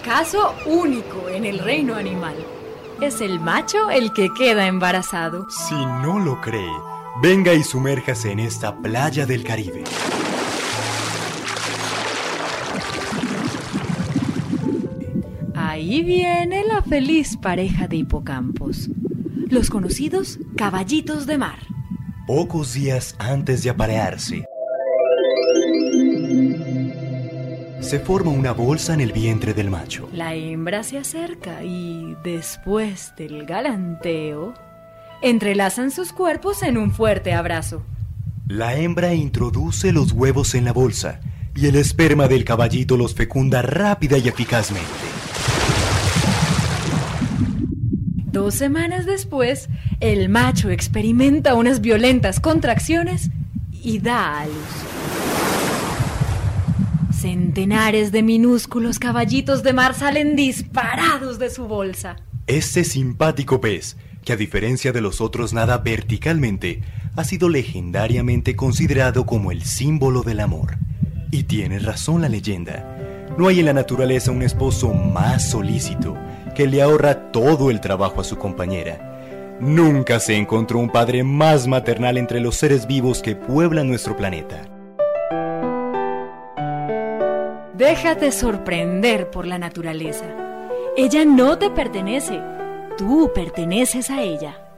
caso único en el reino animal. Es el macho el que queda embarazado. Si no lo cree, venga y sumérjase en esta playa del Caribe. Ahí viene la feliz pareja de hipocampos, los conocidos caballitos de mar. Pocos días antes de aparearse, se forma una bolsa en el vientre del macho. La hembra se acerca y, después del galanteo, entrelazan sus cuerpos en un fuerte abrazo. La hembra introduce los huevos en la bolsa y el esperma del caballito los fecunda rápida y eficazmente. Dos semanas después, el macho experimenta unas violentas contracciones y da a luz. Centenares de minúsculos caballitos de mar salen disparados de su bolsa. Este simpático pez, que a diferencia de los otros nada verticalmente, ha sido legendariamente considerado como el símbolo del amor. Y tiene razón la leyenda. No hay en la naturaleza un esposo más solícito que le ahorra todo el trabajo a su compañera. Nunca se encontró un padre más maternal entre los seres vivos que pueblan nuestro planeta. Déjate sorprender por la naturaleza. Ella no te pertenece, tú perteneces a ella.